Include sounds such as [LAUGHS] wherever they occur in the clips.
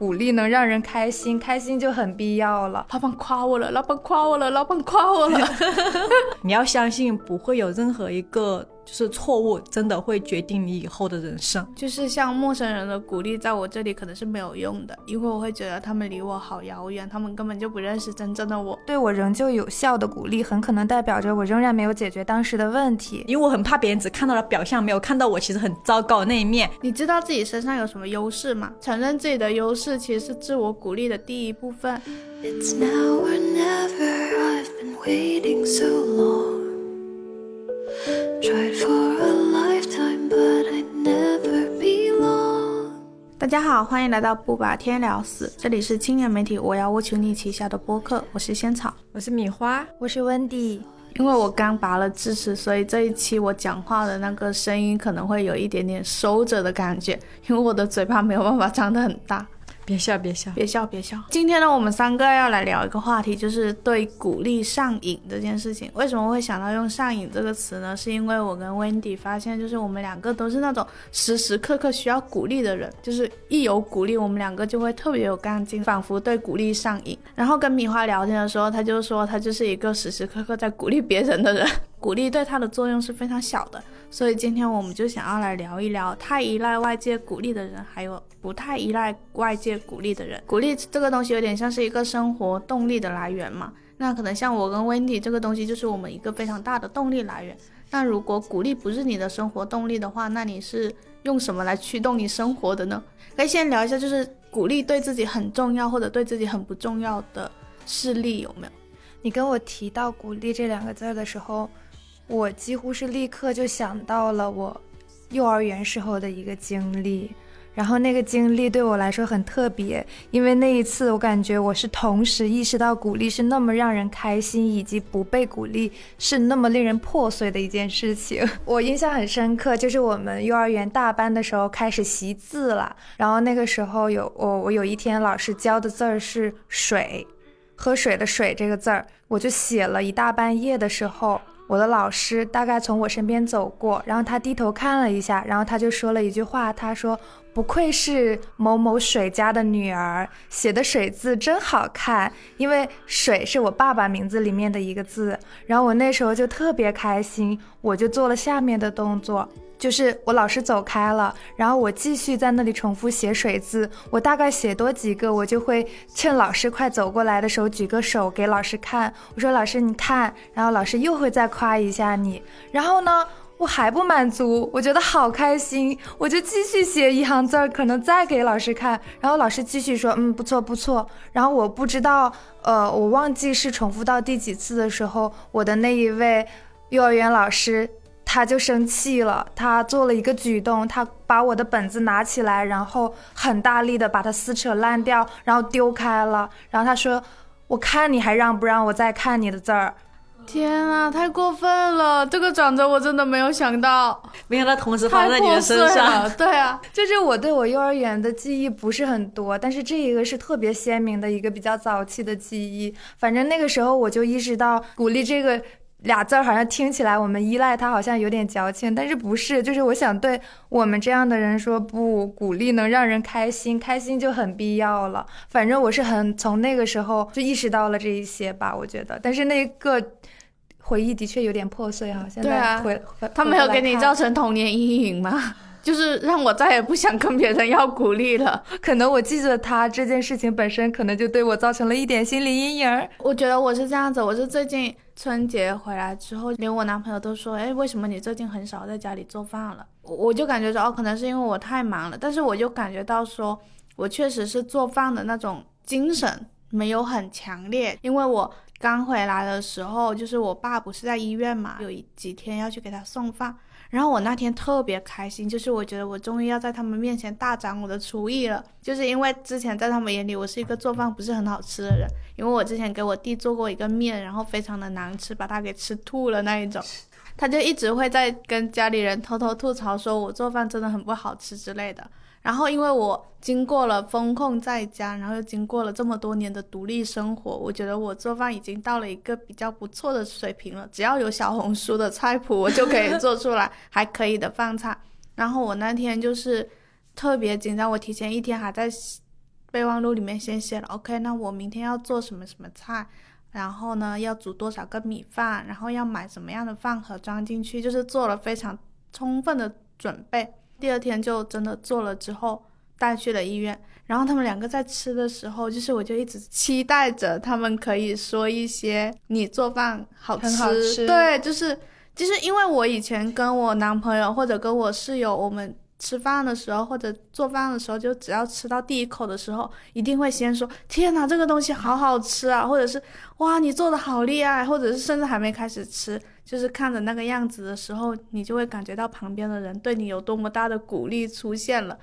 鼓励能让人开心，开心就很必要了。老板夸我了，老板夸我了，老板夸我了。[LAUGHS] 你要相信，不会有任何一个。就是错误，真的会决定你以后的人生。就是像陌生人的鼓励，在我这里可能是没有用的，因为我会觉得他们离我好遥远，他们根本就不认识真正的我。对我仍旧有效的鼓励，很可能代表着我仍然没有解决当时的问题。因为我很怕别人只看到了表象，没有看到我其实很糟糕的那一面。你知道自己身上有什么优势吗？承认自己的优势，其实是自我鼓励的第一部分。It's now or never, I've been waiting so long. 大家好，欢迎来到不把天聊死，这里是青年媒体我要我求你旗下的播客，我是仙草，我是米花，我是温迪。因为我刚拔了智齿，所以这一期我讲话的那个声音可能会有一点点收着的感觉，因为我的嘴巴没有办法张得很大。别笑，别笑，别笑，别笑。今天呢，我们三个要来聊一个话题，就是对鼓励上瘾这件事情。为什么会想到用上瘾这个词呢？是因为我跟 Wendy 发现，就是我们两个都是那种时时刻刻需要鼓励的人，就是一有鼓励，我们两个就会特别有干劲，仿佛对鼓励上瘾。然后跟米花聊天的时候，他就说他就是一个时时刻刻在鼓励别人的人。鼓励对他的作用是非常小的，所以今天我们就想要来聊一聊太依赖外界鼓励的人，还有不太依赖外界鼓励的人。鼓励这个东西有点像是一个生活动力的来源嘛，那可能像我跟 Wendy 这个东西就是我们一个非常大的动力来源。那如果鼓励不是你的生活动力的话，那你是用什么来驱动你生活的呢？可以先聊一下，就是鼓励对自己很重要或者对自己很不重要的事例有没有？你跟我提到鼓励这两个字的时候。我几乎是立刻就想到了我幼儿园时候的一个经历，然后那个经历对我来说很特别，因为那一次我感觉我是同时意识到鼓励是那么让人开心，以及不被鼓励是那么令人破碎的一件事情。[LAUGHS] 我印象很深刻，就是我们幼儿园大班的时候开始习字了，然后那个时候有我我有一天老师教的字儿是水，喝水的水这个字儿，我就写了一大半页的时候。我的老师大概从我身边走过，然后他低头看了一下，然后他就说了一句话，他说：“不愧是某某水家的女儿，写的水字真好看。”因为水是我爸爸名字里面的一个字，然后我那时候就特别开心，我就做了下面的动作。就是我老师走开了，然后我继续在那里重复写水字。我大概写多几个，我就会趁老师快走过来的时候举个手给老师看。我说：“老师，你看。”然后老师又会再夸一下你。然后呢，我还不满足，我觉得好开心，我就继续写一行字儿，可能再给老师看。然后老师继续说：“嗯，不错不错。”然后我不知道，呃，我忘记是重复到第几次的时候，我的那一位幼儿园老师。他就生气了，他做了一个举动，他把我的本子拿起来，然后很大力的把它撕扯烂掉，然后丢开了。然后他说：“我看你还让不让我再看你的字儿？”天啊，太过分了！这个转折我真的没有想到，没想到同时发生在你的身上。对啊，就是我对我幼儿园的记忆不是很多，但是这一个是特别鲜明的一个比较早期的记忆。反正那个时候我就意识到鼓励这个。俩字儿好像听起来，我们依赖他好像有点矫情，但是不是？就是我想对我们这样的人说，不鼓励能让人开心，开心就很必要了。反正我是很从那个时候就意识到了这一些吧，我觉得。但是那个回忆的确有点破碎哈。现在回他没有给你造成童年阴影吗？就是让我再也不想跟别人要鼓励了。可能我记着他这件事情本身，可能就对我造成了一点心理阴影。我觉得我是这样子，我是最近。春节回来之后，连我男朋友都说：“哎，为什么你最近很少在家里做饭了？”我我就感觉说，哦，可能是因为我太忙了。但是我就感觉到说，我确实是做饭的那种精神没有很强烈，因为我刚回来的时候，就是我爸不是在医院嘛，有几天要去给他送饭。然后我那天特别开心，就是我觉得我终于要在他们面前大展我的厨艺了，就是因为之前在他们眼里我是一个做饭不是很好吃的人，因为我之前给我弟做过一个面，然后非常的难吃，把他给吃吐了那一种，[LAUGHS] 他就一直会在跟家里人偷偷吐槽说我做饭真的很不好吃之类的。然后，因为我经过了风控在家，然后又经过了这么多年的独立生活，我觉得我做饭已经到了一个比较不错的水平了。只要有小红书的菜谱，我就可以做出来还可以的饭菜。然后我那天就是特别紧张，我提前一天还在备忘录里面先写了，OK，那我明天要做什么什么菜，然后呢要煮多少个米饭，然后要买什么样的饭盒装进去，就是做了非常充分的准备。第二天就真的做了之后带去了医院，然后他们两个在吃的时候，就是我就一直期待着他们可以说一些你做饭好吃，很好吃。对，就是就是因为我以前跟我男朋友或者跟我室友，我们吃饭的时候或者做饭的时候，就只要吃到第一口的时候，一定会先说天哪，这个东西好好吃啊，或者是哇你做的好厉害，或者是甚至还没开始吃，就是看着那个样子的时候，你就会感觉到旁边的人对你有多么大的鼓励出现了。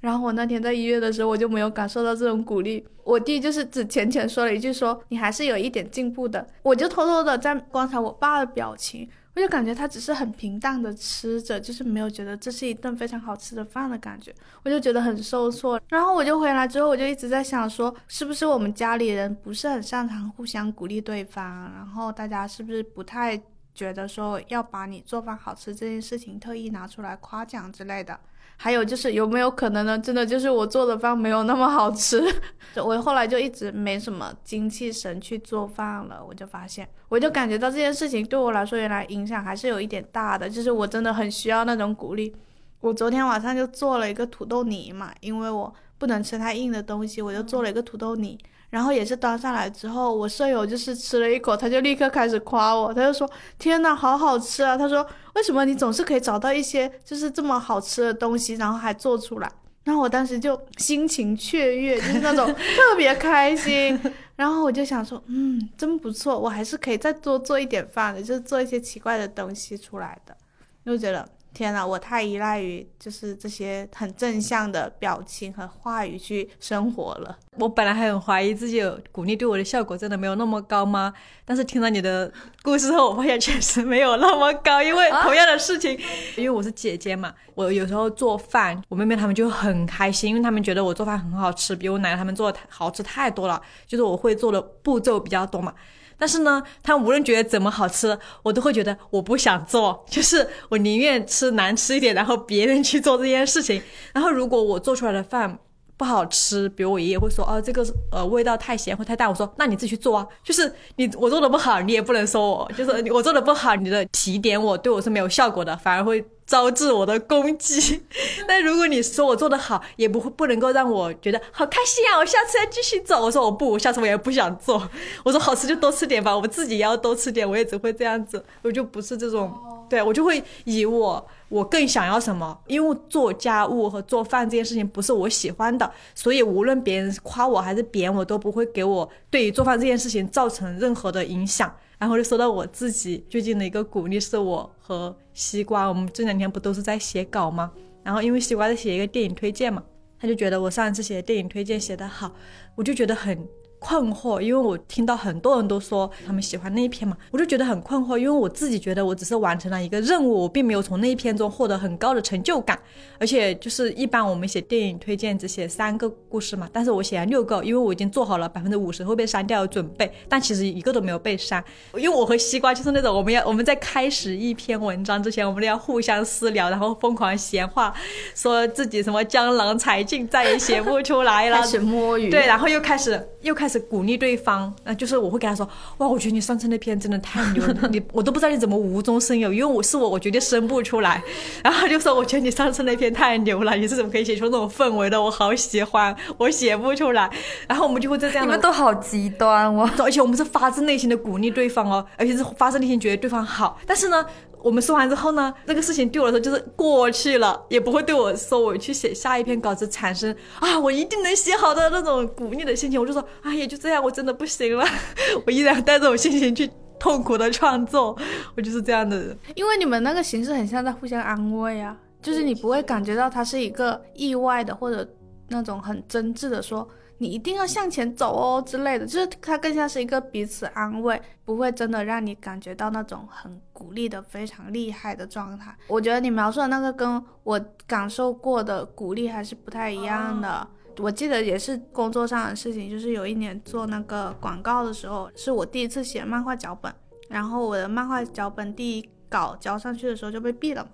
然后我那天在医院的时候，我就没有感受到这种鼓励。我弟就是只浅浅说了一句说你还是有一点进步的。我就偷偷的在观察我爸的表情，我就感觉他只是很平淡的吃着，就是没有觉得这是一顿非常好吃的饭的感觉，我就觉得很受挫。然后我就回来之后，我就一直在想说，是不是我们家里人不是很擅长互相鼓励对方，然后大家是不是不太觉得说要把你做饭好吃这件事情特意拿出来夸奖之类的？还有就是有没有可能呢？真的就是我做的饭没有那么好吃，[LAUGHS] 我后来就一直没什么精气神去做饭了。我就发现，我就感觉到这件事情对我来说，原来影响还是有一点大的。就是我真的很需要那种鼓励。我昨天晚上就做了一个土豆泥嘛，因为我不能吃太硬的东西，我就做了一个土豆泥。然后也是端上来之后，我舍友就是吃了一口，他就立刻开始夸我，他就说：“天呐，好好吃啊！”他说：“为什么你总是可以找到一些就是这么好吃的东西，然后还做出来？”然后我当时就心情雀跃，就是那种 [LAUGHS] 特别开心。然后我就想说：“嗯，真不错，我还是可以再多做一点饭的，就是做一些奇怪的东西出来的。”就觉得天呐，我太依赖于就是这些很正向的表情和话语去生活了。我本来还很怀疑自己有鼓励对我的效果真的没有那么高吗？但是听了你的故事后，我发现确实没有那么高。因为同样的事情，因为我是姐姐嘛，我有时候做饭，我妹妹她们就很开心，因为她们觉得我做饭很好吃，比我奶奶她们做的好吃太多了。就是我会做的步骤比较多嘛。但是呢，他无论觉得怎么好吃，我都会觉得我不想做，[LAUGHS] 就是我宁愿吃难吃一点，然后别人去做这件事情。然后如果我做出来的饭不好吃，比如我爷爷会说，哦，这个呃味道太咸或太淡，我说那你自己去做啊，就是你我做的不好，你也不能说我，就是我做的不好，你的提点我对我是没有效果的，反而会。招致我的攻击，[LAUGHS] 但如果你说我做的好，也不会不能够让我觉得好开心啊！我下次要继续做。我说我不，下次我也不想做。[LAUGHS] 我说好吃就多吃点吧，我自己也要多吃点。我也只会这样子，我就不是这种，对我就会以我我更想要什么，因为做家务和做饭这件事情不是我喜欢的，所以无论别人夸我还是贬我，都不会给我对于做饭这件事情造成任何的影响。然后就说到我自己最近的一个鼓励，是我和西瓜，我们这两天不都是在写稿吗？然后因为西瓜在写一个电影推荐嘛，他就觉得我上一次写的电影推荐写得好，我就觉得很。困惑，因为我听到很多人都说他们喜欢那一篇嘛，我就觉得很困惑，因为我自己觉得我只是完成了一个任务，我并没有从那一篇中获得很高的成就感。而且就是一般我们写电影推荐只写三个故事嘛，但是我写了六个，因为我已经做好了百分之五十会被删掉的准备，但其实一个都没有被删。因为我和西瓜就是那种我们要我们在开始一篇文章之前，我们都要互相私聊，然后疯狂闲话，说自己什么江郎才尽，再也写不出来了，[LAUGHS] 开始摸鱼，对，然后又开始又开始。鼓励对方，那就是我会跟他说，哇，我觉得你上次那篇真的太牛了，你我都不知道你怎么无中生有，因为我是我，我绝对生不出来。然后就说，我觉得你上次那篇太牛了，你是怎么可以写出那种氛围的？我好喜欢，我写不出来。然后我们就会在这样，你们都好极端哦，而且我们是发自内心的鼓励对方哦，而且是发自内心觉得对方好。但是呢。我们说完之后呢，这个事情对我来说就是过去了，也不会对我说我去写下一篇稿子产生啊，我一定能写好的那种鼓励的心情。我就说，哎呀，就这样，我真的不行了，[LAUGHS] 我依然带这种心情去痛苦的创作，我就是这样的人。因为你们那个形式很像在互相安慰啊，就是你不会感觉到它是一个意外的或者那种很真挚的说。你一定要向前走哦之类的，就是它更像是一个彼此安慰，不会真的让你感觉到那种很鼓励的非常厉害的状态。我觉得你描述的那个跟我感受过的鼓励还是不太一样的。我记得也是工作上的事情，就是有一年做那个广告的时候，是我第一次写漫画脚本，然后我的漫画脚本第一稿交上去的时候就被毙了嘛。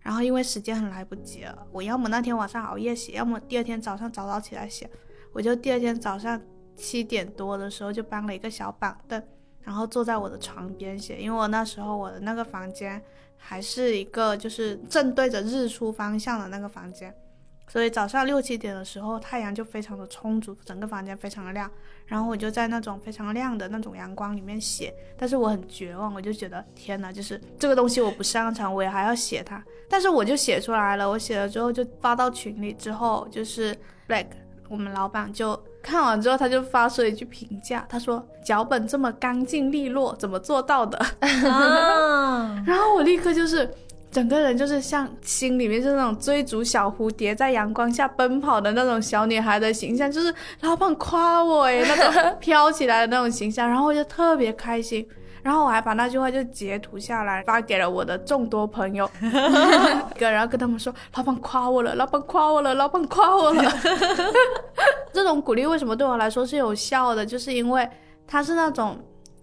然后因为时间很来不及了，我要么那天晚上熬夜写，要么第二天早上早早起来写。我就第二天早上七点多的时候就搬了一个小板凳，然后坐在我的床边写，因为我那时候我的那个房间还是一个就是正对着日出方向的那个房间。所以早上六七点的时候，太阳就非常的充足，整个房间非常的亮。然后我就在那种非常亮的那种阳光里面写，但是我很绝望，我就觉得天哪，就是这个东西我不擅长，我也还要写它。但是我就写出来了，我写了之后就发到群里，之后就是 Black 我们老板就看完之后，他就发出了一句评价，他说脚本这么干净利落，怎么做到的？[LAUGHS] 然后我立刻就是。整个人就是像心里面是那种追逐小蝴蝶在阳光下奔跑的那种小女孩的形象，就是老板夸我诶，那种飘起来的那种形象，然后我就特别开心，然后我还把那句话就截图下来发给了我的众多朋友，[LAUGHS] 然后跟他们说老板夸我了，老板夸我了，老板夸我了。[LAUGHS] 这种鼓励为什么对我来说是有效的？就是因为它是那种。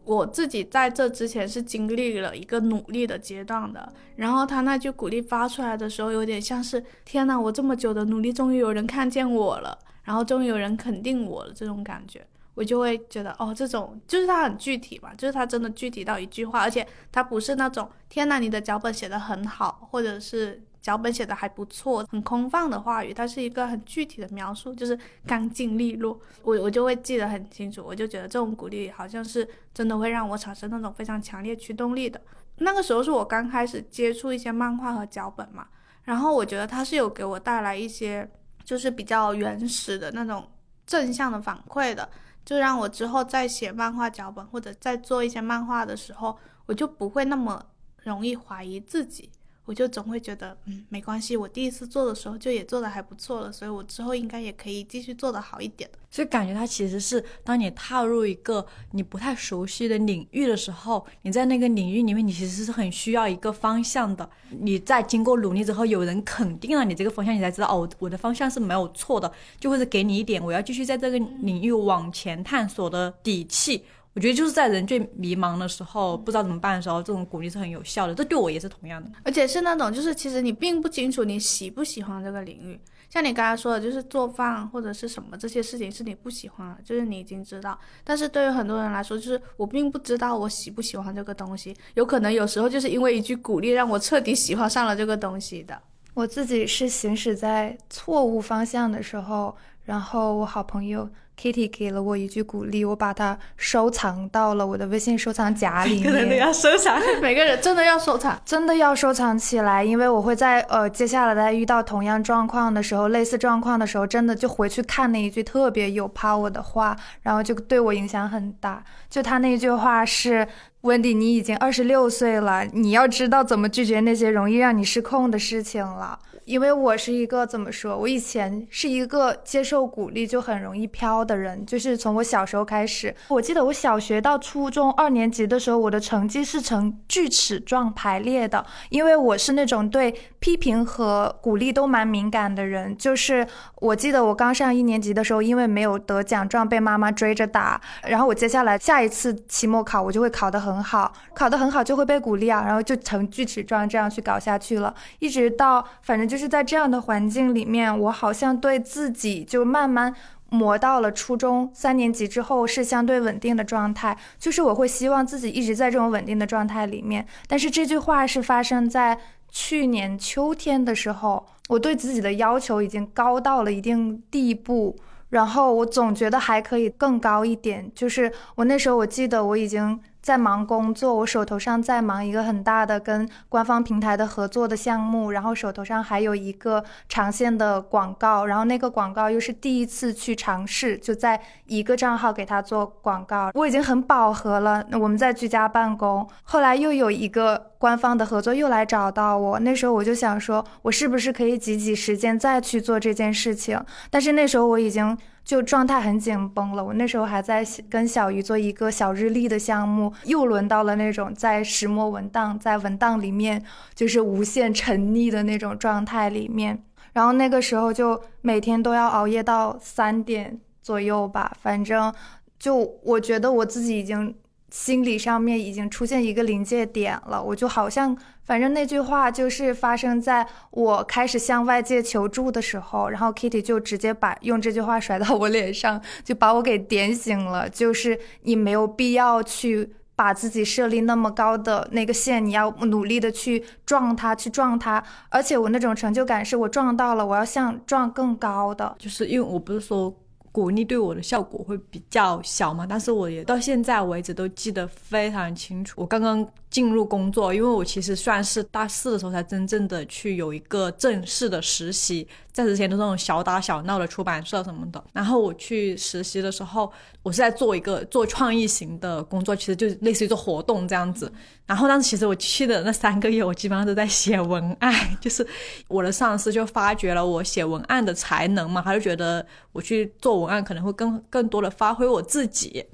我自己在这之前是经历了一个努力的阶段的，然后他那句鼓励发出来的时候，有点像是天呐，我这么久的努力终于有人看见我了，然后终于有人肯定我了，这种感觉，我就会觉得哦，这种就是它很具体嘛，就是它真的具体到一句话，而且它不是那种天呐，你的脚本写的很好，或者是。脚本写的还不错，很空泛的话语，它是一个很具体的描述，就是干净利落，我我就会记得很清楚，我就觉得这种鼓励好像是真的会让我产生那种非常强烈驱动力的。那个时候是我刚开始接触一些漫画和脚本嘛，然后我觉得它是有给我带来一些就是比较原始的那种正向的反馈的，就让我之后在写漫画脚本或者在做一些漫画的时候，我就不会那么容易怀疑自己。我就总会觉得，嗯，没关系，我第一次做的时候就也做的还不错了，所以我之后应该也可以继续做的好一点。所以感觉它其实是，当你踏入一个你不太熟悉的领域的时候，你在那个领域里面，你其实是很需要一个方向的。你在经过努力之后，有人肯定了你这个方向，你才知道哦，我的方向是没有错的，就会是给你一点我要继续在这个领域往前探索的底气。我觉得就是在人最迷茫的时候，不知道怎么办的时候，这种鼓励是很有效的。这对我也是同样的，而且是那种就是其实你并不清楚你喜不喜欢这个领域。像你刚才说的，就是做饭或者是什么这些事情是你不喜欢的，就是你已经知道。但是对于很多人来说，就是我并不知道我喜不喜欢这个东西。有可能有时候就是因为一句鼓励，让我彻底喜欢上了这个东西的。我自己是行驶在错误方向的时候，然后我好朋友。Kitty 给了我一句鼓励，我把它收藏到了我的微信收藏夹里面。每个人都要收藏，[LAUGHS] 每个人真的要收藏，真的要收藏起来，因为我会在呃接下来在遇到同样状况的时候，类似状况的时候，真的就回去看那一句特别有 power 的话，然后就对我影响很大。就他那句话是：温迪，你已经二十六岁了，你要知道怎么拒绝那些容易让你失控的事情了。因为我是一个怎么说？我以前是一个接受鼓励就很容易飘的人，就是从我小时候开始。我记得我小学到初中二年级的时候，我的成绩是呈锯齿状排列的，因为我是那种对批评和鼓励都蛮敏感的人。就是我记得我刚上一年级的时候，因为没有得奖状被妈妈追着打，然后我接下来下一次期末考我就会考得很好，考得很好就会被鼓励啊，然后就呈锯齿状这样去搞下去了，一直到反正就。是在这样的环境里面，我好像对自己就慢慢磨到了初中三年级之后是相对稳定的状态，就是我会希望自己一直在这种稳定的状态里面。但是这句话是发生在去年秋天的时候，我对自己的要求已经高到了一定地步，然后我总觉得还可以更高一点。就是我那时候我记得我已经。在忙工作，我手头上在忙一个很大的跟官方平台的合作的项目，然后手头上还有一个长线的广告，然后那个广告又是第一次去尝试，就在一个账号给他做广告，我已经很饱和了。我们在居家办公，后来又有一个官方的合作又来找到我，那时候我就想说，我是不是可以挤挤时间再去做这件事情？但是那时候我已经。就状态很紧绷了，我那时候还在跟小鱼做一个小日历的项目，又轮到了那种在石墨文档，在文档里面就是无限沉溺的那种状态里面，然后那个时候就每天都要熬夜到三点左右吧，反正就我觉得我自己已经心理上面已经出现一个临界点了，我就好像，反正那句话就是发生在我开始向外界求助的时候，然后 Kitty 就直接把用这句话甩到我脸上，就把我给点醒了，就是你没有必要去把自己设立那么高的那个线，你要努力的去撞它，去撞它，而且我那种成就感是我撞到了，我要向撞更高的，就是因为我不是说。鼓励对我的效果会比较小嘛，但是我也到现在为止都记得非常清楚。我刚刚。进入工作，因为我其实算是大四的时候才真正的去有一个正式的实习，在之前都是那种小打小闹的出版社什么的。然后我去实习的时候，我是在做一个做创意型的工作，其实就类似于做活动这样子。然后当时其实我去的那三个月，我基本上都在写文案，就是我的上司就发掘了我写文案的才能嘛，他就觉得我去做文案可能会更更多的发挥我自己。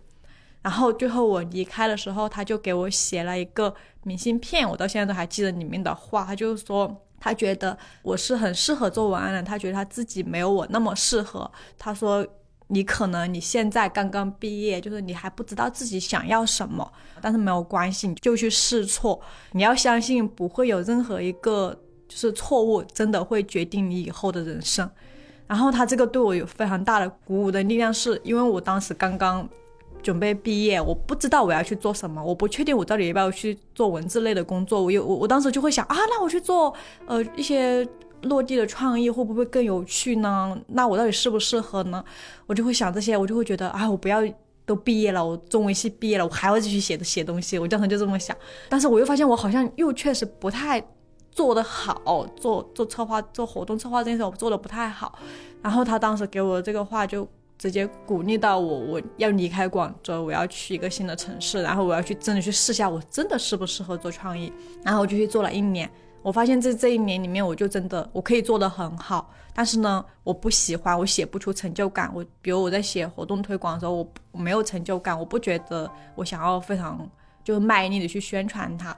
然后最后我离开的时候，他就给我写了一个明信片，我到现在都还记得里面的话。他就说他觉得我是很适合做文案的，他觉得他自己没有我那么适合。他说你可能你现在刚刚毕业，就是你还不知道自己想要什么，但是没有关系，你就去试错。你要相信不会有任何一个就是错误真的会决定你以后的人生。然后他这个对我有非常大的鼓舞的力量，是因为我当时刚刚。准备毕业，我不知道我要去做什么，我不确定我到底要不要去做文字类的工作。我有我我当时就会想啊，那我去做呃一些落地的创意会不会更有趣呢？那我到底适不适合呢？我就会想这些，我就会觉得啊，我不要都毕业了，我中文系毕业了，我还要继续写写东西。我当时就这么想，但是我又发现我好像又确实不太做得好，做做策划做活动策划这件事我做的不太好。然后他当时给我这个话就。直接鼓励到我，我要离开广州，我要去一个新的城市，然后我要去真的去试下，我真的适不适合做创意。然后我就去做了一年，我发现这这一年里面，我就真的我可以做得很好，但是呢，我不喜欢，我写不出成就感。我比如我在写活动推广的时候，我我没有成就感，我不觉得我想要非常就卖力的去宣传它。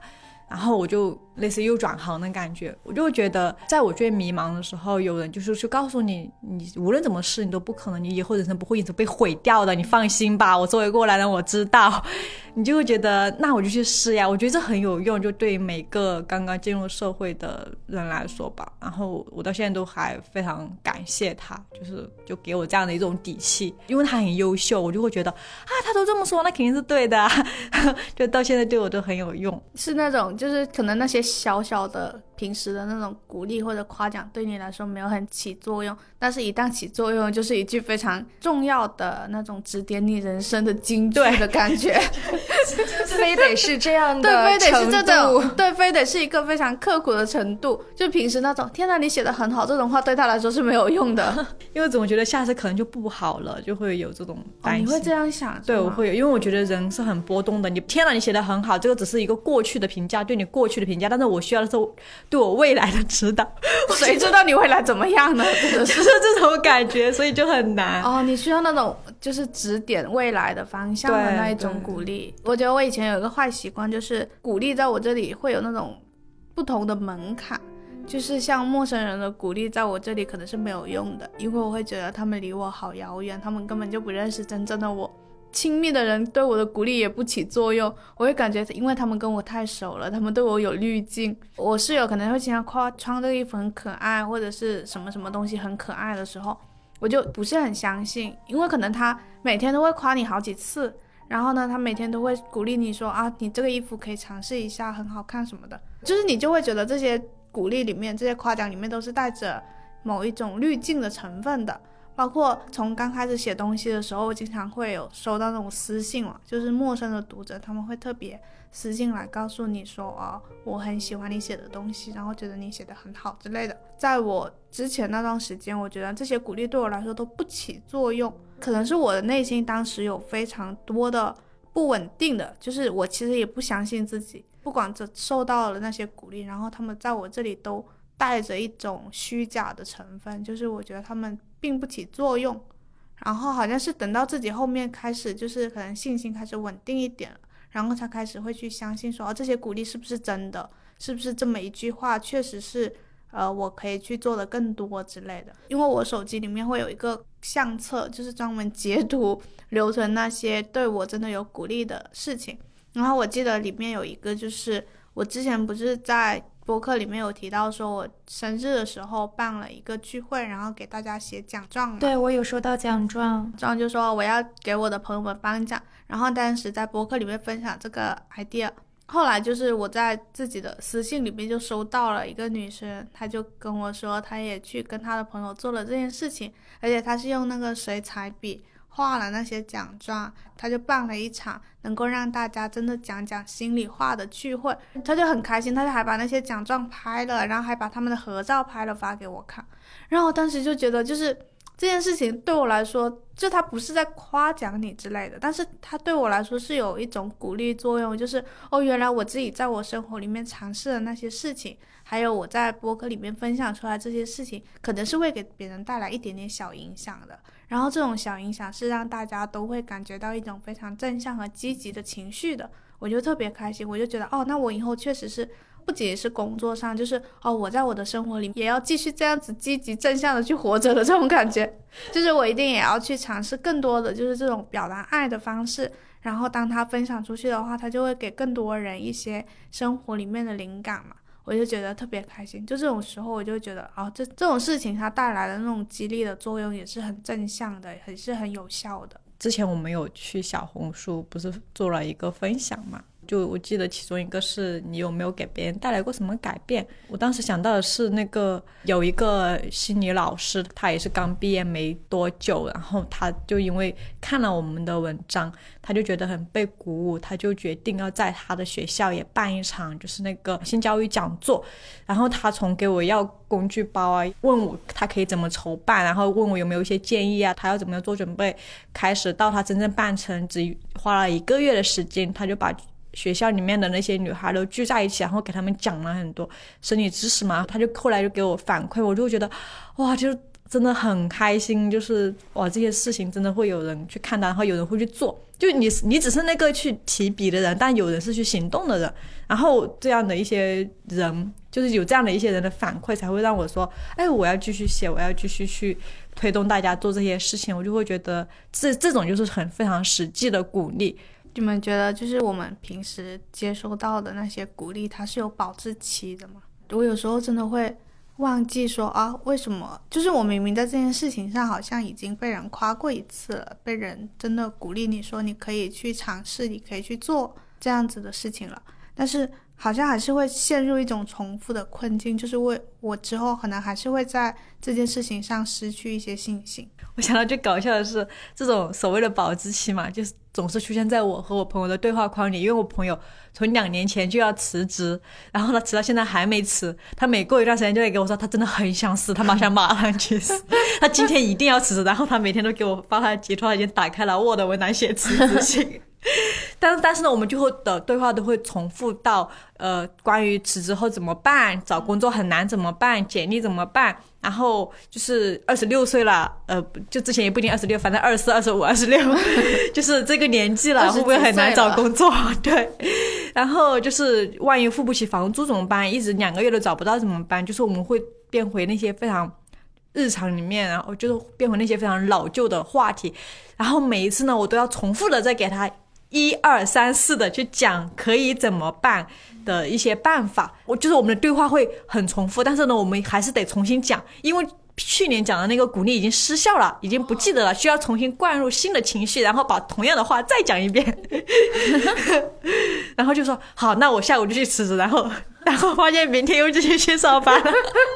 然后我就类似又转行的感觉，我就会觉得，在我最迷茫的时候，有人就是去告诉你，你无论怎么试，你都不可能，你以后人生不会因此被毁掉的，你放心吧。我作为过来人，我知道，你就会觉得，那我就去试呀。我觉得这很有用，就对每个刚刚进入社会的人来说吧。然后我到现在都还非常感谢他，就是就给我这样的一种底气，因为他很优秀，我就会觉得啊，他都这么说，那肯定是对的。就到现在对我都很有用，是那种。就是可能那些小小的。平时的那种鼓励或者夸奖对你来说没有很起作用，但是一旦起作用，就是一句非常重要的那种指点你人生的金句的感觉，[LAUGHS] [LAUGHS] 非得是这样的，对，非得是这种，对，非得是一个非常刻苦的程度。就平时那种“天呐，你写的很好”这种话，对他来说是没有用的，[LAUGHS] 因为总觉得下次可能就不好了，就会有这种担心。你会这样想？对，我会有，因为我觉得人是很波动的。你“天呐，你写的很好”，这个只是一个过去的评价，对你过去的评价，但是我需要的是。对我未来的指导，谁知道你未来怎么样呢？是这种感觉，所以就很难哦。你需要那种就是指点未来的方向的那一种鼓励。我觉得我以前有一个坏习惯，就是鼓励在我这里会有那种不同的门槛，就是像陌生人的鼓励，在我这里可能是没有用的，因为我会觉得他们离我好遥远，他们根本就不认识真正的我。亲密的人对我的鼓励也不起作用，我会感觉，因为他们跟我太熟了，他们对我有滤镜。我室友可能会经常夸穿这个衣服很可爱，或者是什么什么东西很可爱的时候，我就不是很相信，因为可能他每天都会夸你好几次，然后呢，他每天都会鼓励你说啊，你这个衣服可以尝试一下，很好看什么的，就是你就会觉得这些鼓励里面，这些夸奖里面都是带着某一种滤镜的成分的。包括从刚开始写东西的时候，经常会有收到那种私信嘛，就是陌生的读者，他们会特别私信来告诉你说，哦，我很喜欢你写的东西，然后觉得你写的很好之类的。在我之前那段时间，我觉得这些鼓励对我来说都不起作用，可能是我的内心当时有非常多的不稳定的，就是我其实也不相信自己，不管这受到了那些鼓励，然后他们在我这里都带着一种虚假的成分，就是我觉得他们。并不起作用，然后好像是等到自己后面开始，就是可能信心开始稳定一点了，然后才开始会去相信说，哦，这些鼓励是不是真的？是不是这么一句话确实是，呃，我可以去做的更多之类的。因为我手机里面会有一个相册，就是专门截图留存那些对我真的有鼓励的事情。然后我记得里面有一个，就是我之前不是在播客里面有提到，说我生日的时候办了一个聚会，然后给大家写奖状嘛。对我有收到奖状，这样就说我要给我的朋友们颁奖，然后当时在博客里面分享这个 idea。后来就是我在自己的私信里面就收到了一个女生，她就跟我说，她也去跟她的朋友做了这件事情，而且她是用那个水彩笔画了那些奖状，他就办了一场能够让大家真的讲讲心里话的聚会，他就很开心，他就还把那些奖状拍了，然后还把他们的合照拍了发给我看，然后我当时就觉得就是。这件事情对我来说，就他不是在夸奖你之类的，但是他对我来说是有一种鼓励作用，就是哦，原来我自己在我生活里面尝试的那些事情，还有我在播客里面分享出来这些事情，可能是会给别人带来一点点小影响的。然后这种小影响是让大家都会感觉到一种非常正向和积极的情绪的，我就特别开心，我就觉得哦，那我以后确实是。不仅是工作上，就是哦，我在我的生活里也要继续这样子积极正向的去活着的这种感觉，就是我一定也要去尝试更多的就是这种表达爱的方式，然后当他分享出去的话，他就会给更多人一些生活里面的灵感嘛，我就觉得特别开心。就这种时候，我就觉得啊，这这种事情它带来的那种激励的作用也是很正向的，也是很有效的。之前我们有去小红书，不是做了一个分享嘛？就我记得其中一个是你有没有给别人带来过什么改变？我当时想到的是那个有一个心理老师，他也是刚毕业没多久，然后他就因为看了我们的文章，他就觉得很被鼓舞，他就决定要在他的学校也办一场就是那个性教育讲座。然后他从给我要工具包啊，问我他可以怎么筹办，然后问我有没有一些建议啊，他要怎么样做准备，开始到他真正办成只花了一个月的时间，他就把。学校里面的那些女孩都聚在一起，然后给他们讲了很多生理知识嘛。他就后来就给我反馈，我就觉得，哇，就真的很开心，就是哇，这些事情真的会有人去看到，然后有人会去做。就你你只是那个去提笔的人，但有人是去行动的人。然后这样的一些人，就是有这样的一些人的反馈，才会让我说，哎，我要继续写，我要继续去推动大家做这些事情。我就会觉得这这种就是很非常实际的鼓励。你们觉得，就是我们平时接收到的那些鼓励，它是有保质期的吗？我有时候真的会忘记说啊，为什么？就是我明明在这件事情上好像已经被人夸过一次了，被人真的鼓励你说你可以去尝试，你可以去做这样子的事情了，但是。好像还是会陷入一种重复的困境，就是为我之后可能还是会在这件事情上失去一些信心。我想到最搞笑的是，这种所谓的保质期嘛，就是总是出现在我和我朋友的对话框里。因为我朋友从两年前就要辞职，然后呢辞到现在还没辞，他每过一段时间就会给我说，他真的很想死，他马上马上去死，[LAUGHS] 他今天一定要辞职。然后他每天都给我发他的截图，他已经打开了 Word 文档写辞职信。[LAUGHS] 但是但是呢，我们最后的对话都会重复到，呃，关于辞职后怎么办，找工作很难怎么办，简历怎么办，然后就是二十六岁了，呃，就之前也不一定二十六，反正二十四、二十五、二十六，就是这个年纪了，会不会很难找工作？[LAUGHS] 对，然后就是万一付不起房租怎么办？一直两个月都找不到怎么办？就是我们会变回那些非常日常里面，然后就是变回那些非常老旧的话题，然后每一次呢，我都要重复的再给他。一二三四的去讲可以怎么办的一些办法，我就是我们的对话会很重复，但是呢，我们还是得重新讲，因为去年讲的那个鼓励已经失效了，已经不记得了，需要重新灌入新的情绪，然后把同样的话再讲一遍，[LAUGHS] 然后就说好，那我下午就去辞职，然后 [LAUGHS] 然后发现明天又继续去上班，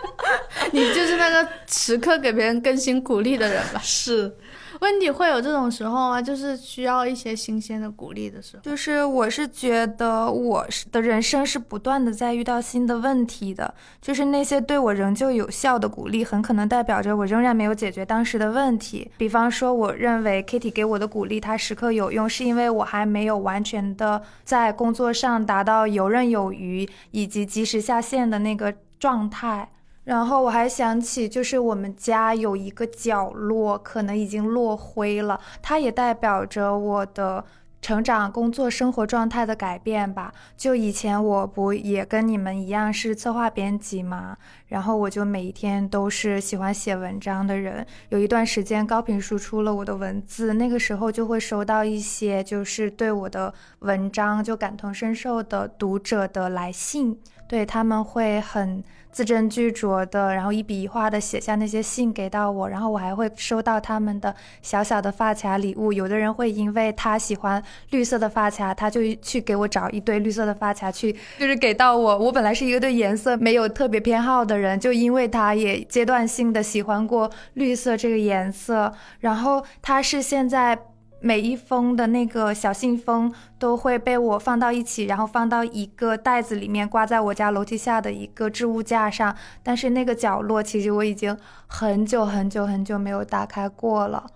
[LAUGHS] 你就是那个时刻给别人更新鼓励的人吧？是。问题会有这种时候啊，就是需要一些新鲜的鼓励的时候。就是我是觉得我的人生是不断的在遇到新的问题的，就是那些对我仍旧有效的鼓励，很可能代表着我仍然没有解决当时的问题。比方说，我认为 Kitty 给我的鼓励，它时刻有用，是因为我还没有完全的在工作上达到游刃有余以及及时下线的那个状态。然后我还想起，就是我们家有一个角落，可能已经落灰了，它也代表着我的成长、工作、生活状态的改变吧。就以前我不也跟你们一样是策划编辑嘛，然后我就每一天都是喜欢写文章的人。有一段时间高频输出了我的文字，那个时候就会收到一些就是对我的文章就感同身受的读者的来信，对他们会很。字斟句酌的，然后一笔一画的写下那些信给到我，然后我还会收到他们的小小的发卡礼物。有的人会因为他喜欢绿色的发卡，他就去给我找一堆绿色的发卡去，就是给到我。我本来是一个对颜色没有特别偏好的人，就因为他也阶段性的喜欢过绿色这个颜色，然后他是现在。每一封的那个小信封都会被我放到一起，然后放到一个袋子里面，挂在我家楼梯下的一个置物架上。但是那个角落其实我已经很久很久很久没有打开过了。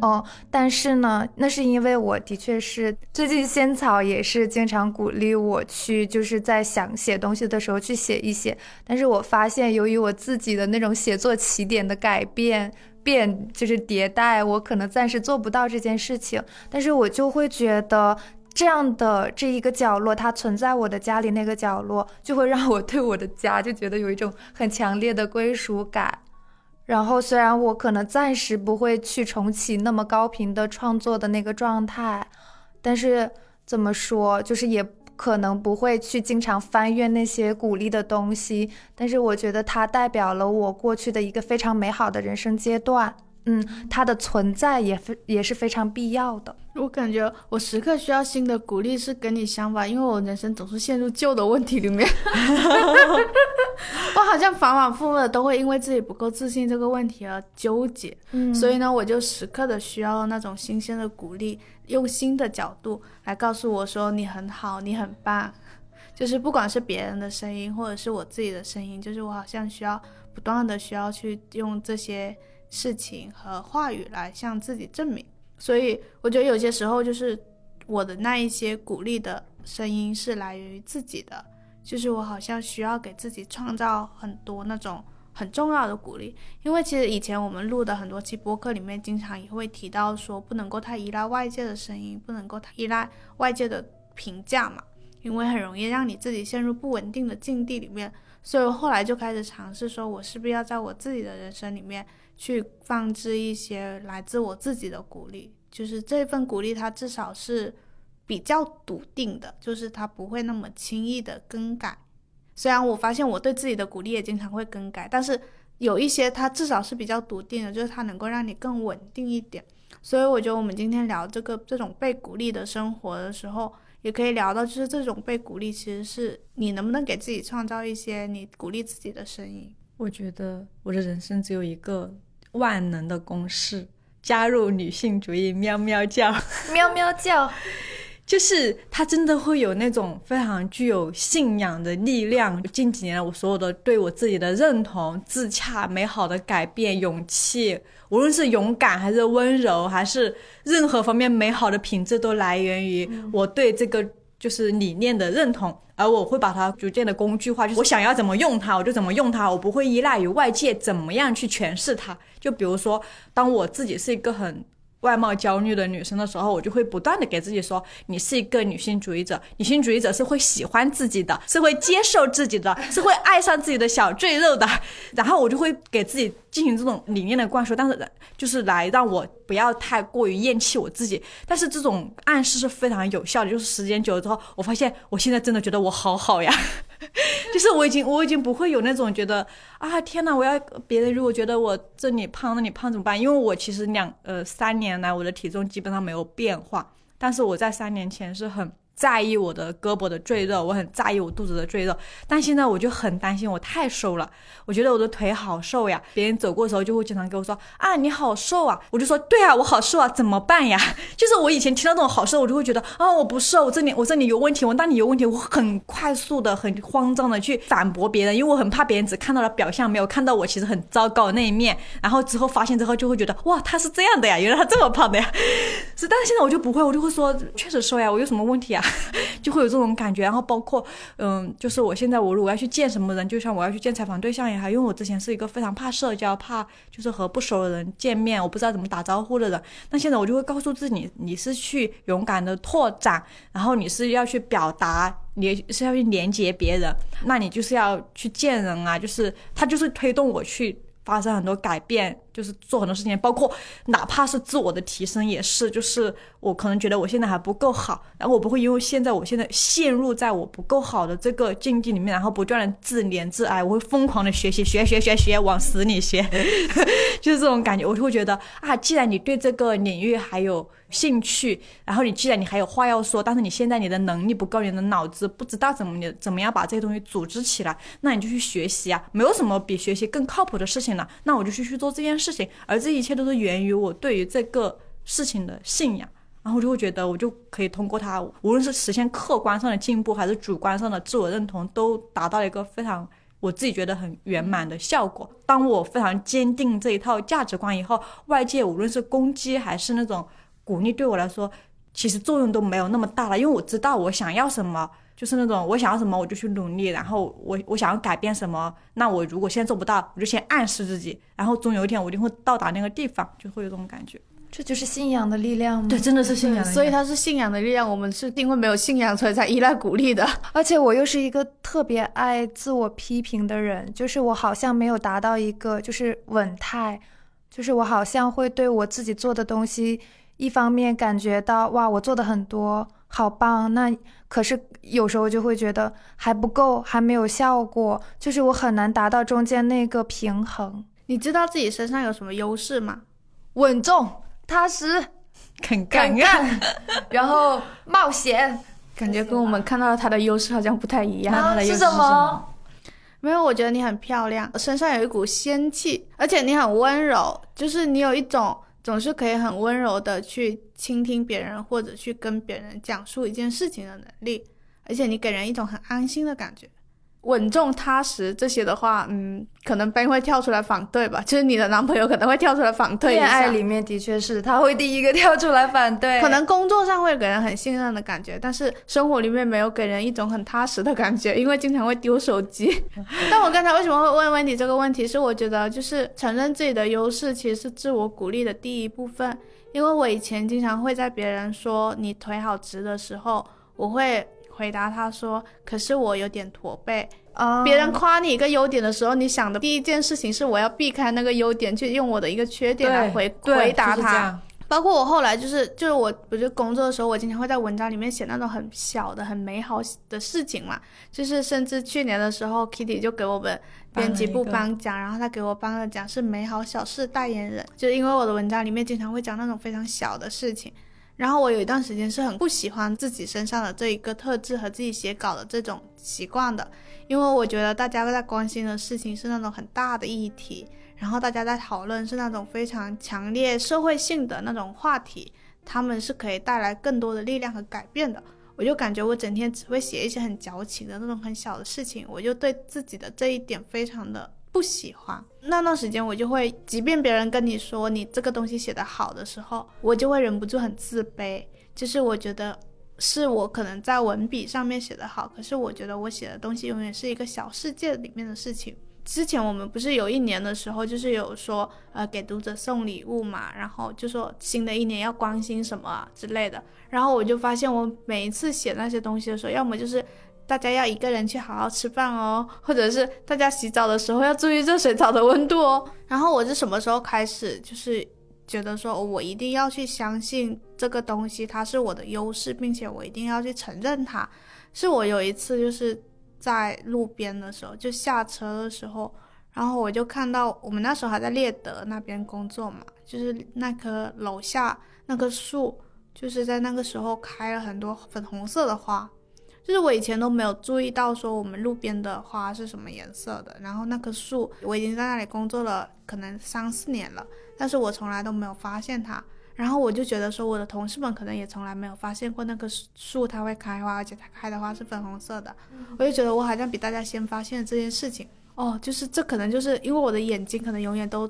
哦，但是呢，那是因为我的确是最近仙草也是经常鼓励我去，就是在想写东西的时候去写一写。但是我发现，由于我自己的那种写作起点的改变。变就是迭代，我可能暂时做不到这件事情，但是我就会觉得这样的这一个角落，它存在我的家里那个角落，就会让我对我的家就觉得有一种很强烈的归属感。然后虽然我可能暂时不会去重启那么高频的创作的那个状态，但是怎么说，就是也。可能不会去经常翻阅那些鼓励的东西，但是我觉得它代表了我过去的一个非常美好的人生阶段。嗯，它的存在也非也是非常必要的。我感觉我时刻需要新的鼓励，是跟你相反，因为我人生总是陷入旧的问题里面。[LAUGHS] [LAUGHS] 我好像反反复复的都会因为自己不够自信这个问题而纠结。嗯，所以呢，我就时刻的需要那种新鲜的鼓励。用新的角度来告诉我说你很好，你很棒，[LAUGHS] 就是不管是别人的声音，或者是我自己的声音，就是我好像需要不断的需要去用这些事情和话语来向自己证明。所以我觉得有些时候就是我的那一些鼓励的声音是来源于自己的，就是我好像需要给自己创造很多那种。很重要的鼓励，因为其实以前我们录的很多期播客里面，经常也会提到说，不能够太依赖外界的声音，不能够太依赖外界的评价嘛，因为很容易让你自己陷入不稳定的境地里面。所以后来就开始尝试说，我是不是要在我自己的人生里面去放置一些来自我自己的鼓励，就是这份鼓励它至少是比较笃定的，就是它不会那么轻易的更改。虽然我发现我对自己的鼓励也经常会更改，但是有一些它至少是比较笃定的，就是它能够让你更稳定一点。所以我觉得我们今天聊这个这种被鼓励的生活的时候，也可以聊到，就是这种被鼓励其实是你能不能给自己创造一些你鼓励自己的声音。我觉得我的人生只有一个万能的公式：加入女性主义喵喵叫，[LAUGHS] 喵喵叫。就是他真的会有那种非常具有信仰的力量。近几年我所有的对我自己的认同、自洽、美好的改变、勇气，无论是勇敢还是温柔，还是任何方面美好的品质，都来源于我对这个就是理念的认同。而我会把它逐渐的工具化，就是我想要怎么用它，我就怎么用它，我不会依赖于外界怎么样去诠释它。就比如说，当我自己是一个很。外貌焦虑的女生的时候，我就会不断的给自己说，你是一个女性主义者，女性主义者是会喜欢自己的，是会接受自己的，[LAUGHS] 是会爱上自己的小赘肉的。然后我就会给自己进行这种理念的灌输，但是就是来让我不要太过于厌弃我自己。但是这种暗示是非常有效的，就是时间久了之后，我发现我现在真的觉得我好好呀。[LAUGHS] 就是我已经我已经不会有那种觉得啊天哪，我要别人如果觉得我这里胖那里胖怎么办？因为我其实两呃三年来我的体重基本上没有变化，但是我在三年前是很。在意我的胳膊的赘肉，我很在意我肚子的赘肉，但现在我就很担心我太瘦了，我觉得我的腿好瘦呀，别人走过的时候就会经常跟我说啊你好瘦啊，我就说对啊我好瘦啊，[LAUGHS] 怎么办呀？就是我以前听到这种好瘦，我就会觉得啊我不瘦，我这里我这里有问题，我那里有问题，我很快速的很慌张的去反驳别人，因为我很怕别人只看到了表象，没有看到我其实很糟糕的那一面，然后之后发现之后就会觉得哇他是这样的呀，原来他这么胖的呀，是，但是现在我就不会，我就会说确实瘦呀，我有什么问题啊？[LAUGHS] 就会有这种感觉。然后包括，嗯，就是我现在我如果要去见什么人，就像我要去见采访对象也好，因为我之前是一个非常怕社交、怕就是和不熟的人见面，我不知道怎么打招呼的人。那现在我就会告诉自己，你是去勇敢的拓展，然后你是要去表达，你是要去连接别人，那你就是要去见人啊，就是他就是推动我去。发生很多改变，就是做很多事情，包括哪怕是自我的提升也是，就是我可能觉得我现在还不够好，然后我不会因为现在我现在陷入在我不够好的这个境地里面，然后不断的自怜自哀，我会疯狂的学习，学学学学，往死里学，就是这种感觉，我就会觉得啊，既然你对这个领域还有。兴趣，然后你既然你还有话要说，但是你现在你的能力不够，你的脑子不知道怎么你怎么样把这些东西组织起来，那你就去学习啊，没有什么比学习更靠谱的事情了。那我就去去做这件事情，而这一切都是源于我对于这个事情的信仰，然后我就会觉得我就可以通过它，无论是实现客观上的进步，还是主观上的自我认同，都达到了一个非常我自己觉得很圆满的效果。当我非常坚定这一套价值观以后，外界无论是攻击还是那种。鼓励对我来说，其实作用都没有那么大了，因为我知道我想要什么，就是那种我想要什么我就去努力，然后我我想要改变什么，那我如果现在做不到，我就先暗示自己，然后总有一天我一定会到达那个地方，就会有这种感觉。这就是信仰的力量吗？对，真的是信仰。所以它是信仰的力量，我们是因为没有信仰，所以才依赖鼓励的。而且我又是一个特别爱自我批评的人，就是我好像没有达到一个就是稳态，就是我好像会对我自己做的东西。一方面感觉到哇，我做的很多，好棒。那可是有时候就会觉得还不够，还没有效果，就是我很难达到中间那个平衡。你知道自己身上有什么优势吗？稳重、踏实、肯干，然后冒险。[LAUGHS] 感觉跟我们看到的他的优势好像不太一样。是什么？没有，我觉得你很漂亮，身上有一股仙气，而且你很温柔，就是你有一种。总是可以很温柔的去倾听别人，或者去跟别人讲述一件事情的能力，而且你给人一种很安心的感觉。稳重踏实这些的话，嗯，可能 Ben 会跳出来反对吧，就是你的男朋友可能会跳出来反对。恋爱里面的确是他会第一个跳出来反对。可能工作上会给人很信任的感觉，但是生活里面没有给人一种很踏实的感觉，因为经常会丢手机。[LAUGHS] 但我刚才为什么会问问你这个问题，是我觉得就是承认自己的优势，其实是自我鼓励的第一部分。因为我以前经常会在别人说你腿好直的时候，我会。回答他说：“可是我有点驼背。”别人夸你一个优点的时候，你想的第一件事情是我要避开那个优点，去用我的一个缺点来回回答他。包括我后来就是就是我不是工作的时候，我经常会在文章里面写那种很小的、很美好的事情嘛。就是甚至去年的时候，Kitty 就给我们编辑部颁奖，然后他给我颁的奖是美好小事代言人，就是因为我的文章里面经常会讲那种非常小的事情。然后我有一段时间是很不喜欢自己身上的这一个特质和自己写稿的这种习惯的，因为我觉得大家在关心的事情是那种很大的议题，然后大家在讨论是那种非常强烈社会性的那种话题，他们是可以带来更多的力量和改变的。我就感觉我整天只会写一些很矫情的那种很小的事情，我就对自己的这一点非常的。不喜欢那段时间，我就会，即便别人跟你说你这个东西写得好的时候，我就会忍不住很自卑。就是我觉得是我可能在文笔上面写得好，可是我觉得我写的东西永远是一个小世界里面的事情。之前我们不是有一年的时候，就是有说呃给读者送礼物嘛，然后就说新的一年要关心什么之类的，然后我就发现我每一次写那些东西的时候，要么就是。大家要一个人去好好吃饭哦，或者是大家洗澡的时候要注意热水澡的温度哦。然后我是什么时候开始，就是觉得说我一定要去相信这个东西，它是我的优势，并且我一定要去承认它。是我有一次就是在路边的时候，就下车的时候，然后我就看到我们那时候还在列德那边工作嘛，就是那棵楼下那棵树，就是在那个时候开了很多粉红色的花。就是我以前都没有注意到说我们路边的花是什么颜色的，然后那棵树我已经在那里工作了可能三四年了，但是我从来都没有发现它，然后我就觉得说我的同事们可能也从来没有发现过那棵树它会开花，而且它开的花是粉红色的，我就觉得我好像比大家先发现这件事情。哦，就是这可能就是因为我的眼睛可能永远都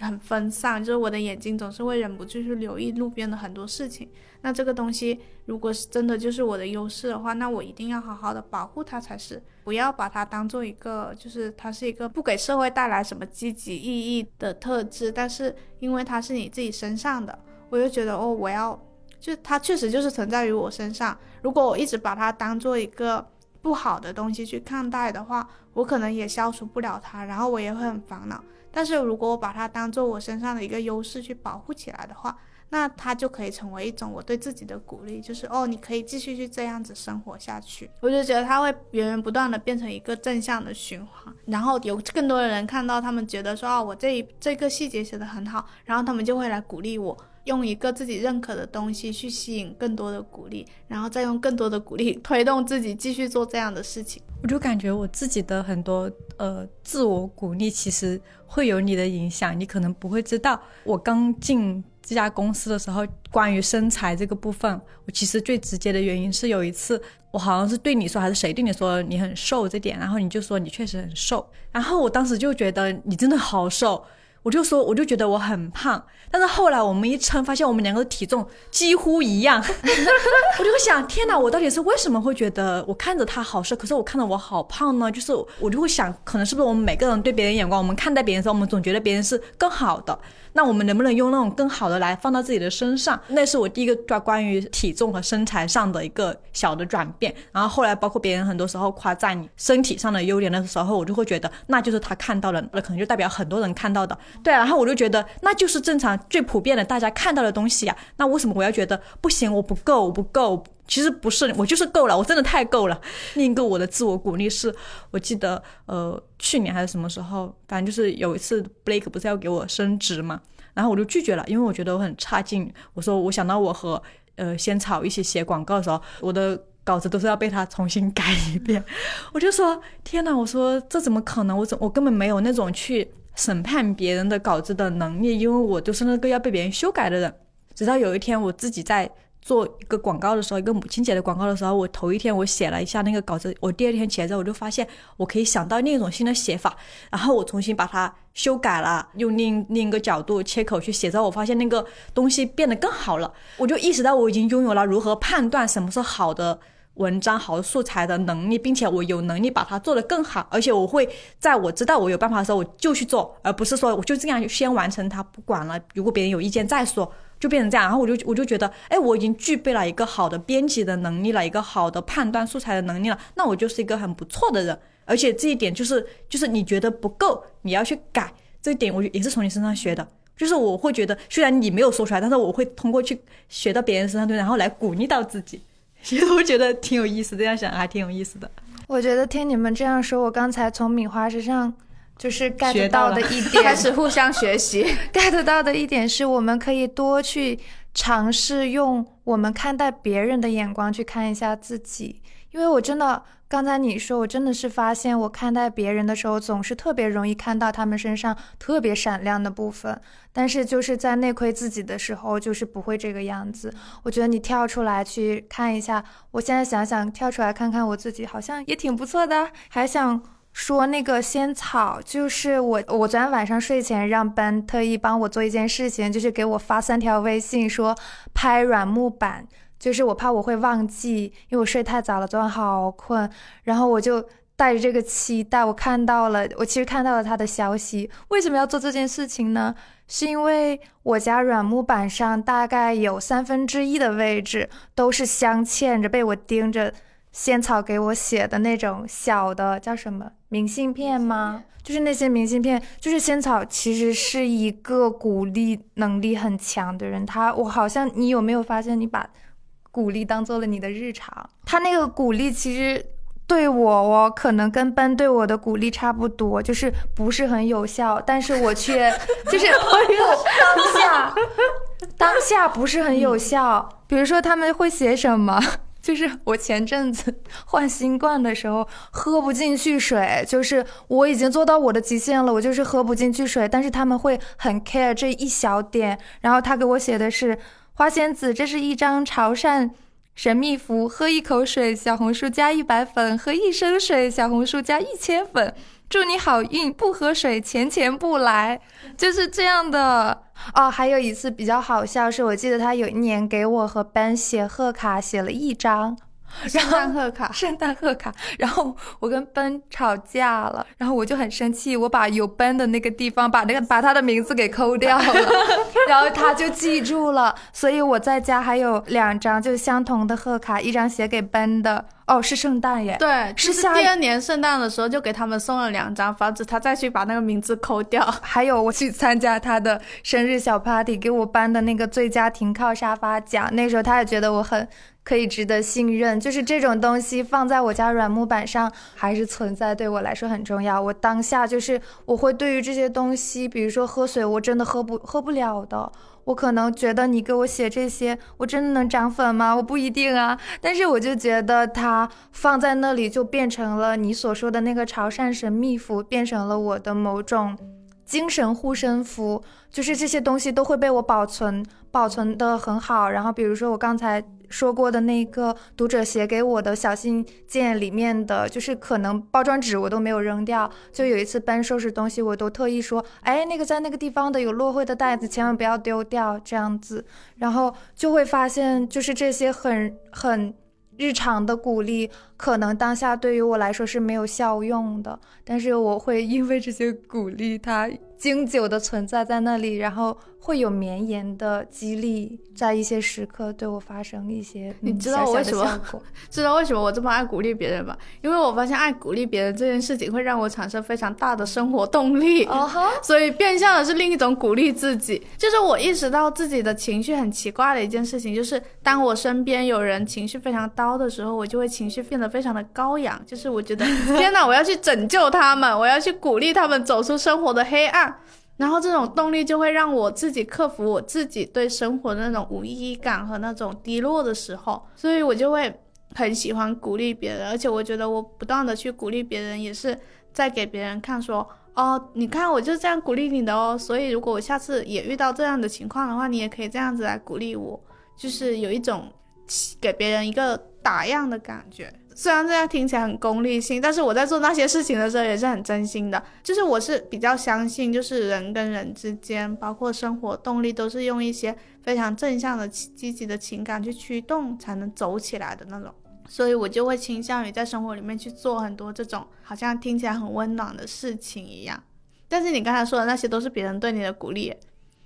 很分散，就是我的眼睛总是会忍不住去留意路边的很多事情。那这个东西如果是真的就是我的优势的话，那我一定要好好的保护它才是，不要把它当做一个就是它是一个不给社会带来什么积极意义的特质，但是因为它是你自己身上的，我就觉得哦，我要就它确实就是存在于我身上。如果我一直把它当做一个不好的东西去看待的话，我可能也消除不了它，然后我也会很烦恼。但是如果我把它当做我身上的一个优势去保护起来的话，那它就可以成为一种我对自己的鼓励，就是哦，你可以继续去这样子生活下去。我就觉得它会源源不断的变成一个正向的循环，然后有更多的人看到，他们觉得说哦，我这一这个细节写得很好，然后他们就会来鼓励我，用一个自己认可的东西去吸引更多的鼓励，然后再用更多的鼓励推动自己继续做这样的事情。我就感觉我自己的很多呃自我鼓励，其实会有你的影响，你可能不会知道。我刚进这家公司的时候，关于身材这个部分，我其实最直接的原因是有一次，我好像是对你说，还是谁对你说你很瘦这点，然后你就说你确实很瘦，然后我当时就觉得你真的好瘦。我就说，我就觉得我很胖，但是后来我们一称，发现我们两个的体重几乎一样，[LAUGHS] 我就会想，天哪，我到底是为什么会觉得我看着他好瘦，可是我看着我好胖呢？就是我就会想，可能是不是我们每个人对别人眼光，我们看待别人的时候，我们总觉得别人是更好的。那我们能不能用那种更好的来放到自己的身上？那是我第一个关关于体重和身材上的一个小的转变。然后后来包括别人很多时候夸赞你身体上的优点的时候，我就会觉得那就是他看到了，那可能就代表很多人看到的。对，然后我就觉得那就是正常最普遍的大家看到的东西呀。那为什么我要觉得不行？我不够，我不够。其实不是，我就是够了，我真的太够了。另一个我的自我鼓励是，我记得呃去年还是什么时候，反正就是有一次 Blake 不是要给我升职嘛，然后我就拒绝了，因为我觉得我很差劲。我说我想到我和呃仙草一起写广告的时候，我的稿子都是要被他重新改一遍。[LAUGHS] 我就说天哪，我说这怎么可能？我怎我根本没有那种去审判别人的稿子的能力，因为我就是那个要被别人修改的人。直到有一天我自己在。做一个广告的时候，一个母亲节的广告的时候，我头一天我写了一下那个稿子，我第二天起来之后，我就发现我可以想到另一种新的写法，然后我重新把它修改了，用另另一个角度切口去写，之后我发现那个东西变得更好了，我就意识到我已经拥有了如何判断什么是好的文章、好的素材的能力，并且我有能力把它做得更好，而且我会在我知道我有办法的时候我就去做，而不是说我就这样先完成它不管了，如果别人有意见再说。就变成这样，然后我就我就觉得，哎，我已经具备了一个好的编辑的能力了，一个好的判断素材的能力了，那我就是一个很不错的人。而且这一点就是就是你觉得不够，你要去改，这一点我也是从你身上学的。就是我会觉得，虽然你没有说出来，但是我会通过去学到别人身上对，然后来鼓励到自己。其实我觉得挺有意思，这样想还挺有意思的。我觉得听你们这样说，我刚才从米花身上。就是 get 到的一 [LAUGHS] 点，开始互相学习。[LAUGHS] get 到的一点是，我们可以多去尝试用我们看待别人的眼光去看一下自己。因为我真的，刚才你说，我真的是发现，我看待别人的时候，总是特别容易看到他们身上特别闪亮的部分，但是就是在内窥自己的时候，就是不会这个样子。我觉得你跳出来去看一下，我现在想想，跳出来看看我自己，好像也挺不错的，还想。说那个仙草，就是我，我昨天晚上睡前让班特意帮我做一件事情，就是给我发三条微信说拍软木板，就是我怕我会忘记，因为我睡太早了，昨晚好困，然后我就带着这个期待，我看到了，我其实看到了他的消息。为什么要做这件事情呢？是因为我家软木板上大概有三分之一的位置都是镶嵌着被我盯着。仙草给我写的那种小的叫什么明信片吗？就是那些明信片，就是仙草其实是一个鼓励能力很强的人。他，我好像你有没有发现，你把鼓励当做了你的日常？他那个鼓励其实对我，我可能跟奔对我的鼓励差不多，就是不是很有效，但是我却 [LAUGHS] 就是当下当下不是很有效。比如说他们会写什么？就是我前阵子 [LAUGHS] 换新冠的时候喝不进去水，就是我已经做到我的极限了，我就是喝不进去水。但是他们会很 care 这一小点，然后他给我写的是花仙子，这是一张潮汕神秘符，喝一口水，小红书加一百粉；喝一升水，小红书加一千粉。祝你好运，不喝水钱钱不来，就是这样的。哦，还有一次比较好笑，是我记得他有一年给我和班写贺卡，写了一张。圣诞贺卡，圣诞贺卡。然后我跟奔吵架了，然后我就很生气，我把有奔的那个地方把那个把他的名字给抠掉了，[LAUGHS] 然后他就记住了。所以我在家还有两张就相同的贺卡，一张写给奔的，哦，是圣诞耶，对，是下第二年圣诞的时候就给他们送了两张，防止他再去把那个名字抠掉。[LAUGHS] 还有我去参加他的生日小 party，给我颁的那个最佳停靠沙发奖，那时候他也觉得我很。可以值得信任，就是这种东西放在我家软木板上还是存在，对我来说很重要。我当下就是我会对于这些东西，比如说喝水，我真的喝不喝不了的。我可能觉得你给我写这些，我真的能涨粉吗？我不一定啊。但是我就觉得它放在那里就变成了你所说的那个潮汕神秘符，变成了我的某种精神护身符，就是这些东西都会被我保存，保存的很好。然后比如说我刚才。说过的那个读者写给我的小信件里面的，就是可能包装纸我都没有扔掉。就有一次搬收拾东西，我都特意说，哎，那个在那个地方的有落灰的袋子，千万不要丢掉，这样子。然后就会发现，就是这些很很日常的鼓励，可能当下对于我来说是没有效用的，但是我会因为这些鼓励，他经久的存在在那里，然后。会有绵延的激励，在一些时刻对我发生一些，你知道我为什么？[LAUGHS] 知道为什么我这么爱鼓励别人吗？因为我发现爱鼓励别人这件事情会让我产生非常大的生活动力，哦所以变相的是另一种鼓励自己。就是我意识到自己的情绪很奇怪的一件事情，就是当我身边有人情绪非常高的时候，我就会情绪变得非常的高扬，就是我觉得天哪，我要去拯救他们，我要去鼓励他们走出生活的黑暗。然后这种动力就会让我自己克服我自己对生活的那种无意义感和那种低落的时候，所以我就会很喜欢鼓励别人，而且我觉得我不断的去鼓励别人，也是在给别人看说，哦，你看我就这样鼓励你的哦，所以如果我下次也遇到这样的情况的话，你也可以这样子来鼓励我，就是有一种给别人一个打样的感觉。虽然这样听起来很功利性，但是我在做那些事情的时候也是很真心的。就是我是比较相信，就是人跟人之间，包括生活动力，都是用一些非常正向的、积极的情感去驱动，才能走起来的那种。所以我就会倾向于在生活里面去做很多这种好像听起来很温暖的事情一样。但是你刚才说的那些都是别人对你的鼓励，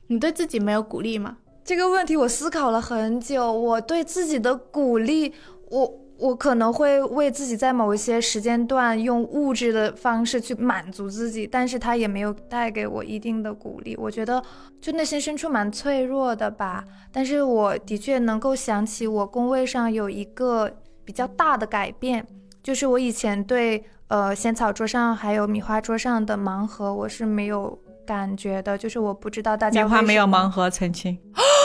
你对自己没有鼓励吗？这个问题我思考了很久。我对自己的鼓励，我。我可能会为自己在某一些时间段用物质的方式去满足自己，但是它也没有带给我一定的鼓励。我觉得就内心深处蛮脆弱的吧。但是我的确能够想起我工位上有一个比较大的改变，就是我以前对呃仙草桌上还有米花桌上的盲盒我是没有感觉的，就是我不知道大家米花没有盲盒，澄清。[LAUGHS]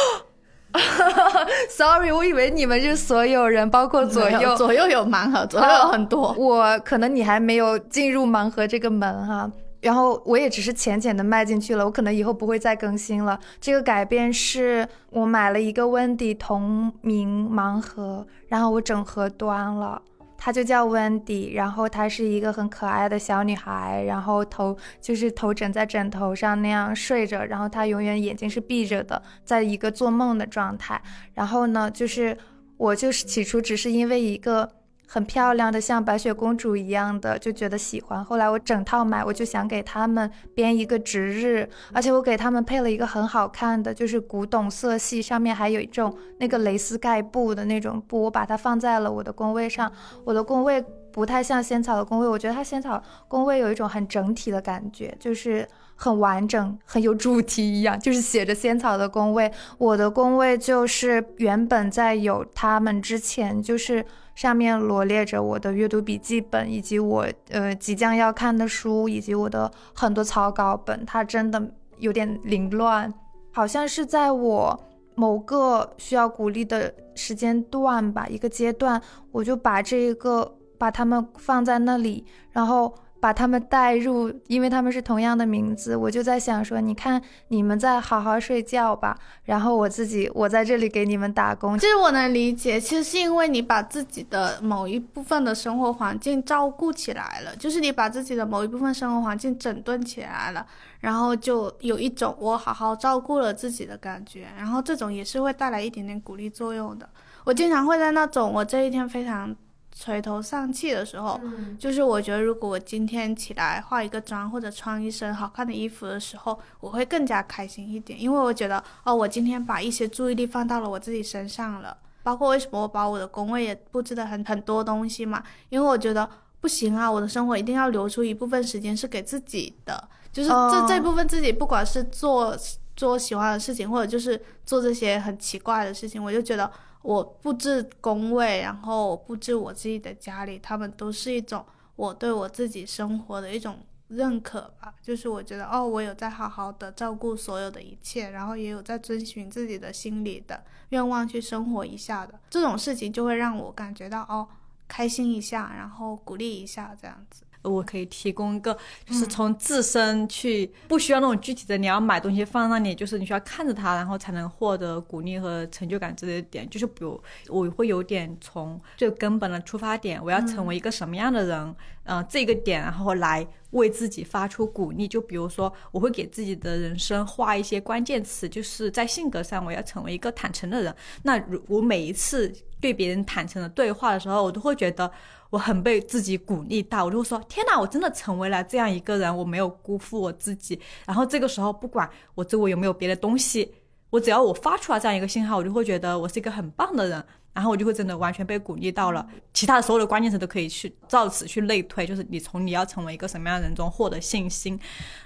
[LAUGHS] Sorry，我以为你们是所有人，包括左右，左右有盲盒，左右有很多。我可能你还没有进入盲盒这个门哈，然后我也只是浅浅的迈进去了，我可能以后不会再更新了。这个改变是我买了一个温迪同名盲盒，然后我整盒端了。她就叫温迪然后她是一个很可爱的小女孩，然后头就是头枕在枕头上那样睡着，然后她永远眼睛是闭着的，在一个做梦的状态。然后呢，就是我就是起初只是因为一个。很漂亮的，像白雪公主一样的，就觉得喜欢。后来我整套买，我就想给他们编一个值日，而且我给他们配了一个很好看的，就是古董色系，上面还有一种那个蕾丝盖布的那种布，我把它放在了我的工位上。我的工位不太像仙草的工位，我觉得它仙草工位有一种很整体的感觉，就是很完整，很有主题一样，就是写着仙草的工位。我的工位就是原本在有他们之前，就是。上面罗列着我的阅读笔记本，以及我呃即将要看的书，以及我的很多草稿本。它真的有点凌乱，好像是在我某个需要鼓励的时间段吧，一个阶段，我就把这一个把它们放在那里，然后把他们带入，因为他们是同样的名字，我就在想说，你看你们在好好睡觉吧，然后我自己我在这里给你们打工。其实我能理解，其实是因为你把自己的某一部分的生活环境照顾起来了，就是你把自己的某一部分生活环境整顿起来了，然后就有一种我好好照顾了自己的感觉，然后这种也是会带来一点点鼓励作用的。我经常会在那种我这一天非常垂头丧气的时候，就是我觉得如果我今天起来化一个妆或者穿一身好看的衣服的时候，我会更加开心一点，因为我觉得哦，我今天把一些注意力放到了我自己身上了。包括为什么我把我的工位也布置的很很多东西嘛，因为我觉得不行啊，我的生活一定要留出一部分时间是给自己的，就是这这部分自己，不管是做做喜欢的事情，或者就是做这些很奇怪的事情，我就觉得。我布置工位，然后布置我自己的家里，他们都是一种我对我自己生活的一种认可吧。就是我觉得，哦，我有在好好的照顾所有的一切，然后也有在遵循自己的心里的愿望去生活一下的这种事情，就会让我感觉到哦，开心一下，然后鼓励一下这样子。我可以提供一个，就是从自身去，不需要那种具体的，你要买东西放那里，就是你需要看着它，然后才能获得鼓励和成就感之类的点。就是比如，我会有点从最根本的出发点，我要成为一个什么样的人，嗯，这个点，然后来为自己发出鼓励。就比如说，我会给自己的人生画一些关键词，就是在性格上，我要成为一个坦诚的人。那如我每一次对别人坦诚的对话的时候，我都会觉得。我很被自己鼓励到，我就会说：天哪，我真的成为了这样一个人，我没有辜负我自己。然后这个时候，不管我周围有没有别的东西，我只要我发出了这样一个信号，我就会觉得我是一个很棒的人。然后我就会真的完全被鼓励到了。其他的所有的关键词都可以去照此去类推，就是你从你要成为一个什么样的人中获得信心。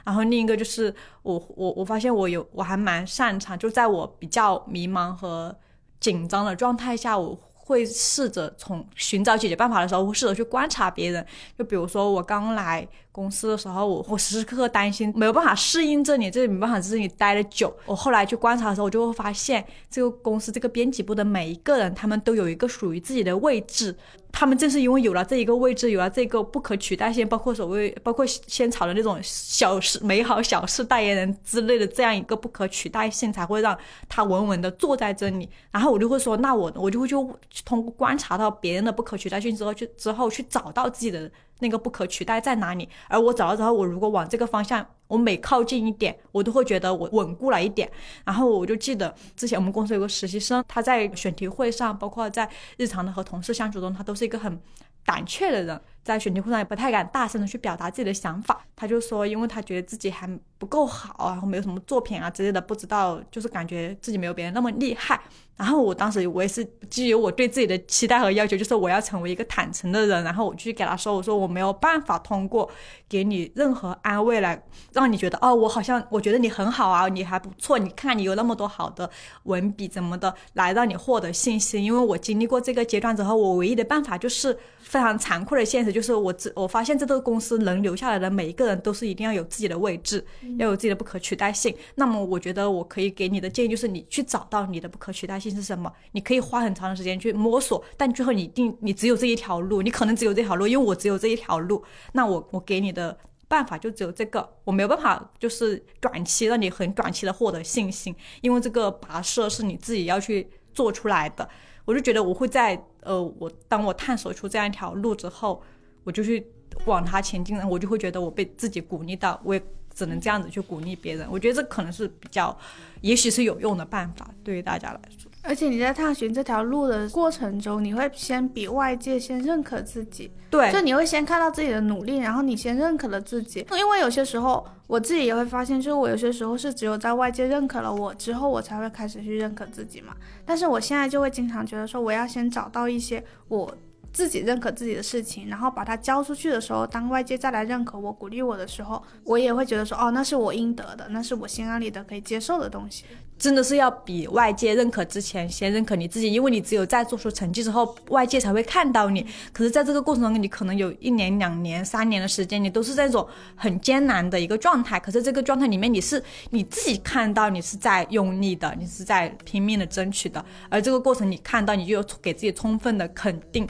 然后另一个就是我我我发现我有我还蛮擅长，就在我比较迷茫和紧张的状态下，我。会试着从寻找解决办法的时候，会试着去观察别人。就比如说我刚来公司的时候，我我时时刻刻担心没有办法适应这里，这里没办法在这里待的久。我后来去观察的时候，我就会发现这个公司这个编辑部的每一个人，他们都有一个属于自己的位置。他们正是因为有了这一个位置，有了这个不可取代性，包括所谓包括仙草的那种小事、美好小事代言人之类的这样一个不可取代性，才会让他稳稳的坐在这里。然后我就会说，那我我就会就通过观察到别人的不可取代性之后，去之后去找到自己的。那个不可取代在哪里？而我找到之后，我如果往这个方向，我每靠近一点，我都会觉得我稳固了一点。然后我就记得之前我们公司有个实习生，他在选题会上，包括在日常的和同事相处中，他都是一个很胆怯的人，在选题会上也不太敢大声的去表达自己的想法。他就说，因为他觉得自己还不够好，然后没有什么作品啊之类的，不知道就是感觉自己没有别人那么厉害。然后我当时我也是基于我对自己的期待和要求，就是我要成为一个坦诚的人。然后我去给他说，我说我没有办法通过给你任何安慰来让你觉得哦，我好像我觉得你很好啊，你还不错，你看你有那么多好的文笔怎么的，来让你获得信心。因为我经历过这个阶段之后，我唯一的办法就是非常残酷的现实，就是我这我发现这个公司能留下来的每一个人都是一定要有自己的位置，要有自己的不可取代性。那么我觉得我可以给你的建议就是，你去找到你的不可取代性。是什么？你可以花很长的时间去摸索，但最后你一定你只有这一条路，你可能只有这条路，因为我只有这一条路。那我我给你的办法就只有这个，我没有办法就是短期让你很短期的获得信心，因为这个跋涉是你自己要去做出来的。我就觉得我会在呃，我当我探索出这样一条路之后，我就去往它前进，我就会觉得我被自己鼓励到，我也只能这样子去鼓励别人。我觉得这可能是比较，也许是有用的办法，对于大家来说。而且你在探寻这条路的过程中，你会先比外界先认可自己，对，就你会先看到自己的努力，然后你先认可了自己。因为有些时候我自己也会发现，就是我有些时候是只有在外界认可了我之后，我才会开始去认可自己嘛。但是我现在就会经常觉得说，我要先找到一些我自己认可自己的事情，然后把它交出去的时候，当外界再来认可我、鼓励我的时候，我也会觉得说，哦，那是我应得的，那是我心安理得可以接受的东西。真的是要比外界认可之前先认可你自己，因为你只有在做出成绩之后，外界才会看到你。可是，在这个过程中，你可能有一年、两年、三年的时间，你都是这种很艰难的一个状态。可是，这个状态里面，你是你自己看到你是在用力的，你是在拼命的争取的。而这个过程，你看到，你就有给自己充分的肯定。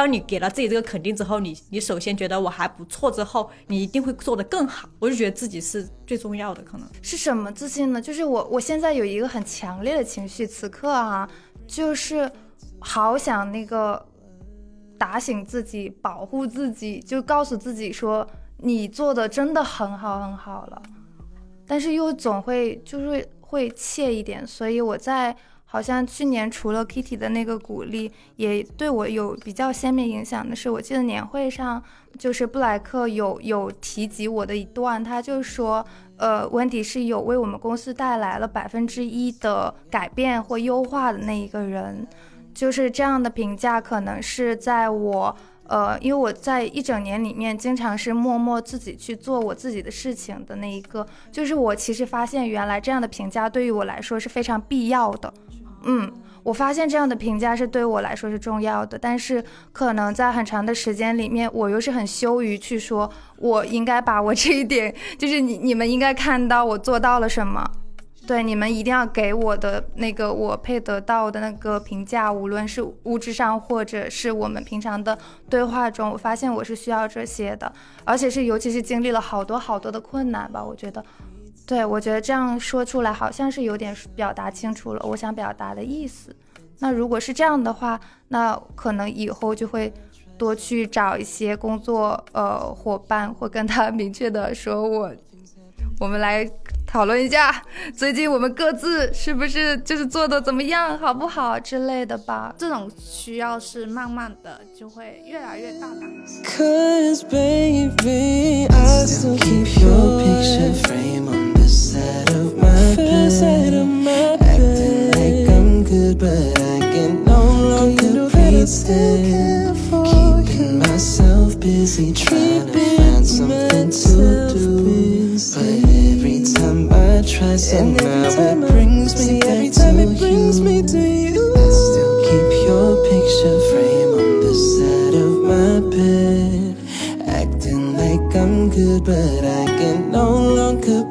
当你给了自己这个肯定之后，你你首先觉得我还不错，之后你一定会做得更好。我就觉得自己是最重要的，可能是什么自信呢？就是我我现在有一个很强烈的情绪，此刻啊，就是好想那个打醒自己，保护自己，就告诉自己说你做的真的很好很好了，但是又总会就是会怯一点，所以我在。好像去年除了 Kitty 的那个鼓励，也对我有比较鲜明影响的是，我记得年会上就是布莱克有有提及我的一段，他就说，呃，温迪是有为我们公司带来了百分之一的改变或优化的那一个人，就是这样的评价，可能是在我。呃，因为我在一整年里面，经常是默默自己去做我自己的事情的那一个，就是我其实发现，原来这样的评价对于我来说是非常必要的。嗯，我发现这样的评价是对我来说是重要的，但是可能在很长的时间里面，我又是很羞于去说，我应该把我这一点，就是你你们应该看到我做到了什么。[LAUGHS] 对，你们一定要给我的那个我配得到的那个评价，无论是物质上，或者是我们平常的对话中，我发现我是需要这些的，而且是尤其是经历了好多好多的困难吧。我觉得，对我觉得这样说出来，好像是有点表达清楚了我想表达的意思。那如果是这样的话，那可能以后就会多去找一些工作呃伙伴，会跟他 [LAUGHS] 明确的说，我我们来。讨论一下，最近我们各自是不是就是做的怎么样，好不好之类的吧。这种需要是慢慢的就会越来越大 first of my first sight of my Acting like I'm good, but I can no longer pretend. Keeping myself busy, trying to find something to do. But every time I try, somehow it brings me every time it brings me to you. I still keep your picture frame on the side of my bed, acting like I'm good, but I can no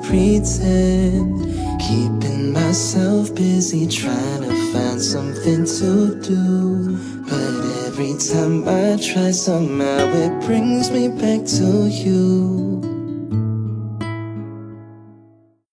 pretend. Keeping myself busy trying to find something to do. But every time I try, somehow it brings me back to you.